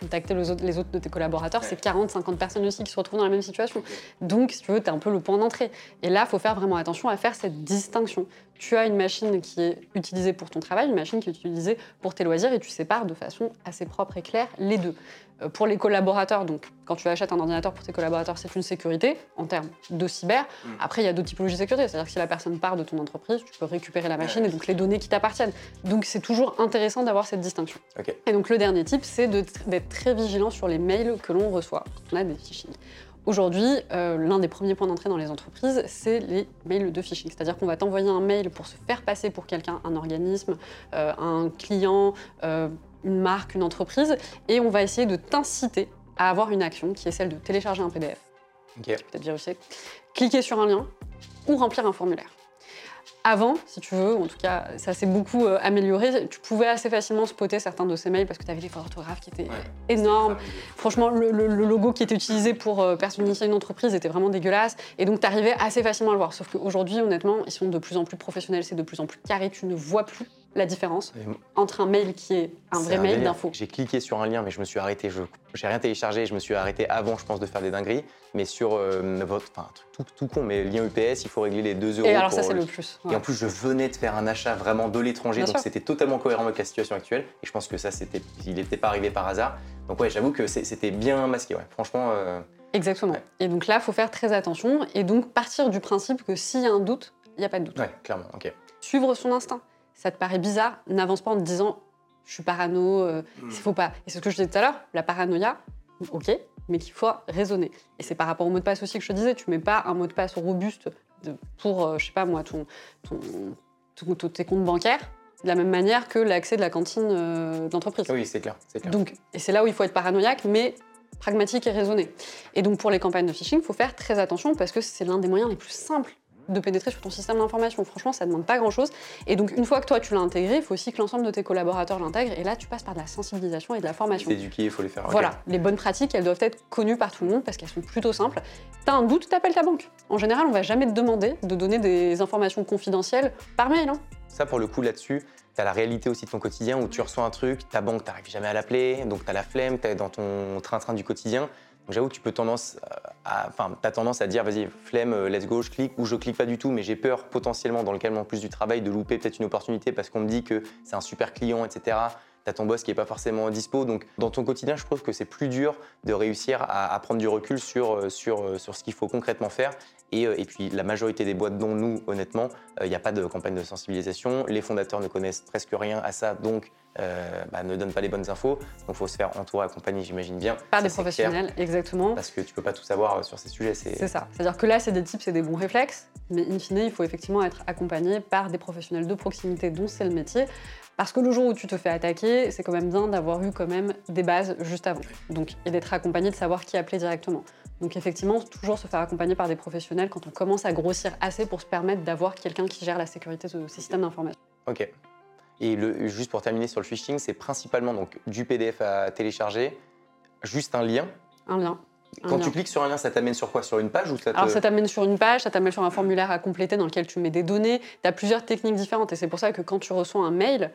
[SPEAKER 2] contacter les autres, les autres de tes collaborateurs, c'est 40, 50 personnes aussi qui se retrouvent dans la même situation. Donc, si tu veux, tu es un peu le point d'entrée. Et là, il faut faire vraiment attention à faire cette distinction. Tu as une machine qui est utilisée pour ton travail, une machine qui est utilisée pour tes loisirs, et tu sépares de façon assez propre et claire les deux. Euh, Pour les collaborateurs, donc quand tu achètes un ordinateur pour tes collaborateurs, c'est une sécurité en termes de cyber. Après, il y a d'autres typologies de sécurité, c'est-à-dire que si la personne part de ton entreprise, tu peux récupérer la machine et donc les données qui t'appartiennent. Donc c'est toujours intéressant d'avoir cette distinction. Et donc le dernier type, c'est d'être très vigilant sur les mails que l'on reçoit quand on a des phishing. Aujourd'hui, euh, l'un des premiers points d'entrée dans les entreprises, c'est les mails de phishing. C'est-à-dire qu'on va t'envoyer un mail pour se faire passer pour quelqu'un, un organisme, euh, un client, euh, une marque, une entreprise, et on va essayer de t'inciter à avoir une action qui est celle de télécharger un PDF, peut-être virusé, cliquer sur un lien ou remplir un formulaire. Avant, si tu veux, en tout cas, ça s'est beaucoup euh, amélioré. Tu pouvais assez facilement spotter certains de ces mails parce que tu avais des d'orthographe qui étaient énormes. Franchement, le, le- le logo qui était utilisé pour euh, personnifier une entreprise était vraiment dégueulasse. Et donc, tu arrivais assez facilement à le voir. Sauf qu'aujourd'hui, honnêtement, ils sont de plus en plus professionnels, c'est de plus en plus carré. Tu ne vois plus la différence entre un mail qui est un vrai mail d'info.
[SPEAKER 1] J'ai cliqué sur un lien, mais je me suis arrêté. Je j'ai rien téléchargé. Je me suis arrêté avant, je pense, de faire des dingueries. Mais sur euh, votre, enfin, un truc tout, tout con, mais lien UPS, il faut régler les 2 euros.
[SPEAKER 2] Et alors, ça, c'est
[SPEAKER 1] le-
[SPEAKER 2] plus.
[SPEAKER 1] Et en plus, je venais de faire un achat vraiment de l'étranger, donc c'était totalement cohérent avec la situation actuelle. Et je pense que ça, c'était, il n'était pas arrivé par hasard. Donc ouais, j'avoue que c'était bien masqué. Ouais. Franchement, euh,
[SPEAKER 2] Exactement.
[SPEAKER 1] Ouais.
[SPEAKER 2] Et donc là, il faut faire très attention et donc partir du principe que s'il y a un doute, il n'y a pas de doute.
[SPEAKER 1] ouais, clairement. Ok.
[SPEAKER 2] Suivre son instinct. Ça te paraît bizarre, n'avance pas en te disant je suis parano, euh, il faut pas. Et c'est ce que je disais tout à l'heure, la paranoïa, ok, mais qu'il faut raisonner. Et c'est par rapport au mot de passe aussi que je te disais, tu mets pas un mot de passe robuste de- pour, euh, je sais pas moi, ton, ton, ton- ton- tes comptes bancaires, de la même manière que l'accès de la cantine euh, d'entreprise.
[SPEAKER 1] Oui, c'est clair. Clair.
[SPEAKER 2] Donc, et c'est là où il faut être paranoïaque, mais pragmatique et raisonné. Et donc, pour les campagnes de phishing, il faut faire très attention parce que c'est l'un des moyens les plus simples de pénétrer sur ton système d'information. Franchement, ça ne demande pas grand-chose. Et donc, une fois que toi, tu l'as intégré, il faut aussi que l'ensemble de tes collaborateurs l'intègrent. Et là, tu passes par de la sensibilisation et de la formation.
[SPEAKER 1] S'éduquer, il faut les faire.
[SPEAKER 2] Voilà, les bonnes pratiques, elles doivent être connues par tout le monde parce qu'elles sont plutôt simples. T'as un doute, t'appelles ta banque. En général, on va jamais te demander de donner des informations confidentielles par mail. hein.
[SPEAKER 1] Ça, pour le coup, là-dessus, tu as la réalité aussi de ton quotidien où tu reçois un truc, ta banque, tu jamais à l'appeler, donc tu as la flemme, tu es dans ton train-train du quotidien. J'avoue que tu peux tendance as tendance à dire, vas-y, flemme, euh, let's go, je clique, ou je clique pas du tout, mais j'ai peur potentiellement, dans le calme en plus du travail, de louper peut-être une opportunité parce qu'on me dit que c'est un super client, etc. T'as ton boss qui est pas forcément dispo, donc dans ton quotidien, je trouve que c'est plus dur de réussir à, à prendre du recul sur, euh, sur, euh, sur ce qu'il faut concrètement faire. Et, euh, et puis la majorité des boîtes, dont nous, honnêtement, il n'y a pas de campagne de sensibilisation. Les fondateurs ne connaissent presque rien à ça, donc euh, bah, ne donnent pas les bonnes infos. Donc il faut se faire entourer, accompagner, j'imagine bien.
[SPEAKER 2] Par des professionnels, exactement.
[SPEAKER 1] parce que tu peux pas tout savoir sur ces sujets. C'est
[SPEAKER 2] C'est ça. C'est-à-dire que là, c'est des tips, c'est des bons réflexes, mais in fine, il faut effectivement être accompagné par des professionnels de proximité dont c'est le métier. Parce que le jour où tu te fais attaquer, c'est quand même bien d'avoir eu quand même des bases juste avant. Donc, et d'être accompagné, de savoir qui appeler directement. Donc effectivement, toujours se faire accompagner par des professionnels quand on commence à grossir assez pour se permettre d'avoir quelqu'un qui gère la sécurité de ces systèmes d'information.
[SPEAKER 1] Ok. Et le, juste pour terminer sur le phishing, c'est principalement donc du PDF à télécharger, juste un lien.
[SPEAKER 2] Un lien.
[SPEAKER 1] Quand tu cliques sur un lien, ça t'amène sur quoi? Sur une page ou ça te...
[SPEAKER 2] Alors ça t'amène sur une page, ça t'amène sur un formulaire à compléter dans lequel tu mets des données. Tu as plusieurs techniques différentes et c'est pour ça que quand tu reçois un mail,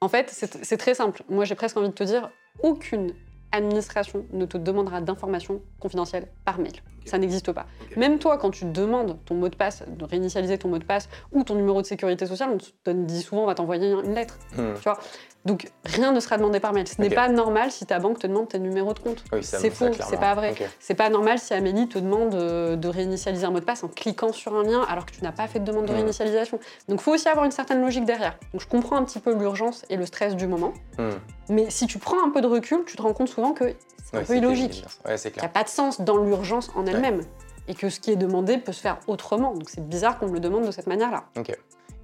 [SPEAKER 2] en fait, c'est très simple. Moi, j'ai presque envie de te dire, aucune administration ne te demandera d'informations confidentielles par mail. Ça n'existe pas. Même toi, quand tu demandes ton mot de passe, de réinitialiser ton mot de passe ou ton numéro de sécurité sociale, on te dit souvent on va t'envoyer une lettre. Hmm. Tu vois donc rien ne sera demandé par mail. Ce n'est pas normal si ta banque te demande tes numéros de compte. c'est faux, c'est pas vrai. C'est pas normal si Amélie te demande euh, de réinitialiser un mot de passe en cliquant sur un lien alors que tu n'as pas fait de demande de hmm. réinitialisation. Donc il faut aussi avoir une certaine logique derrière. Donc je comprends un petit peu l'urgence et le stress du moment. Hmm. Mais si tu prends un peu de recul, tu te rends compte souvent que c'est un peu illogique. Il n'y a pas de sens dans l'urgence en elle-même. Et que ce qui est demandé peut se faire autrement. Donc c'est bizarre qu'on me le demande de cette manière-là.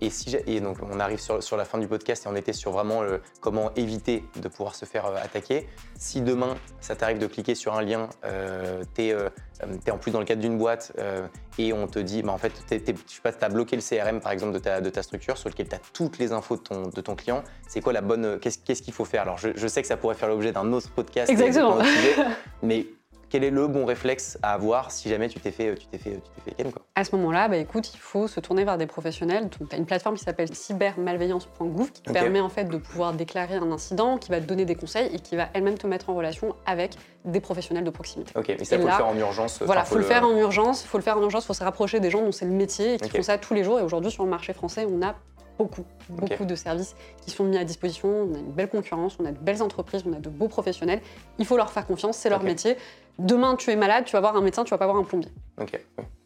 [SPEAKER 1] Et, si et donc on arrive sur, la fin du podcast et on était sur vraiment comment éviter de pouvoir se faire euh, attaquer. Si demain ça t'arrive de cliquer sur un lien, euh, tu es, euh, en plus dans le cadre d'une boîte et on te dit, bah, en fait, je sais pas, tu as bloqué le CRM par exemple de ta, de ta structure sur lequel tu as toutes les infos de ton, de ton client, c'est quoi la bonne. Qu'est-ce qu'il faut faire? Alors je, sais que ça pourrait faire l'objet d'un autre podcast.
[SPEAKER 2] Exactement.
[SPEAKER 1] mais quel est le bon réflexe à avoir si jamais tu t'es fait, tu t'es fait, tu t'es fait quoi
[SPEAKER 2] À ce moment-là, bah, écoute, il faut se tourner vers des professionnels. Tu as une plateforme qui s'appelle cybermalveillance.gouv qui te permet en fait de pouvoir déclarer un incident, qui va te donner des conseils et qui va elle-même te mettre en relation avec des professionnels de proximité.
[SPEAKER 1] Ok, mais ça, il faut le faire en urgence.
[SPEAKER 2] Voilà, il faut, le faire en urgence. faut le faire en urgence. Il faut se rapprocher des gens dont c'est le métier et qui font ça tous les jours. Et aujourd'hui, sur le marché français, on a beaucoup, beaucoup de services qui sont mis à disposition. On a une belle concurrence, on a de belles entreprises, on a de beaux professionnels. Il faut leur faire confiance, c'est leur métier. Demain, tu es malade, tu vas voir un médecin, tu vas pas voir un plombier.
[SPEAKER 1] Ok.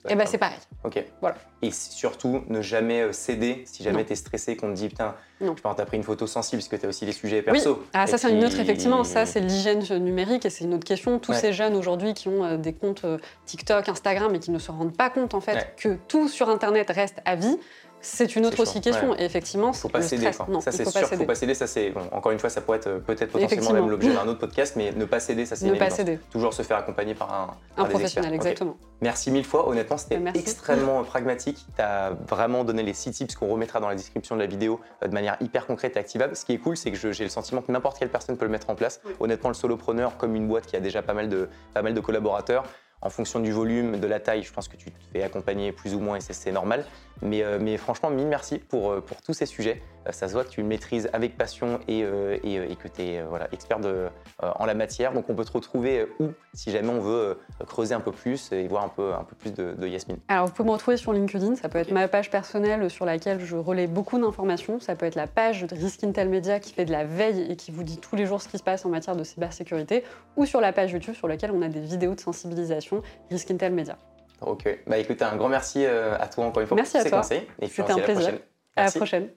[SPEAKER 2] Et eh ben c'est pareil.
[SPEAKER 1] Ok.
[SPEAKER 2] Voilà.
[SPEAKER 1] Et surtout, ne jamais euh, céder si jamais tu es stressé, qu'on te dit putain, tu as pris une photo sensible parce que tu as aussi des sujets perso.
[SPEAKER 2] Oui. Ah, ça, c'est une autre, effectivement. Ça, c'est l'hygiène numérique et c'est une autre question. Tous ces jeunes aujourd'hui qui ont euh, des comptes euh, TikTok, Instagram et qui ne se rendent pas compte en fait que tout sur Internet reste à vie. C'est une autre aussi question. Et effectivement,
[SPEAKER 1] faut pas céder. Non, ça c'est sûr. Pas faut pas céder. Ça c'est encore une fois, ça pourrait être peut-être potentiellement même l'objet d'un autre podcast, mais ne pas céder, ça c'est
[SPEAKER 2] ne pas céder.
[SPEAKER 1] Toujours se faire accompagner par un,
[SPEAKER 2] un, professionnel, exactement.
[SPEAKER 1] Merci mille fois. Honnêtement, c'était extrêmement pragmatique. Tu as vraiment donné les six tips qu'on remettra dans la description de la vidéo euh, de manière hyper concrète et activable. Ce qui est cool, c'est que j'ai le sentiment que n'importe quelle personne peut le mettre en place. Honnêtement, le solopreneur, comme une boîte qui a déjà pas mal de, pas mal de collaborateurs, en fonction du volume, de la taille, je pense que tu te fais accompagner plus ou moins et c'est normal. Mais, euh, mais, franchement, mille merci pour, euh, pour tous ces sujets. Euh, ça se voit que tu le maîtrises avec passion et, et, que tu es voilà, expert de, en la matière. Donc on peut te retrouver où si jamais on veut creuser un peu plus et voir un peu, un peu plus de, de Yasmine
[SPEAKER 2] Alors vous pouvez me retrouver sur LinkedIn. Ça peut être ma page personnelle sur laquelle je relais beaucoup d'informations. Ça peut être la page de Risk Intel Media qui fait de la veille et qui vous dit tous les jours ce qui se passe en matière de cybersécurité. Ou sur la page YouTube sur laquelle on a des vidéos de sensibilisation Risk Intel Media.
[SPEAKER 1] Ok. Bah écoute, un grand merci euh, à toi encore une fois
[SPEAKER 2] merci
[SPEAKER 1] pour tous
[SPEAKER 2] ces conseils.
[SPEAKER 1] C'était
[SPEAKER 2] un plaisir. À la prochaine.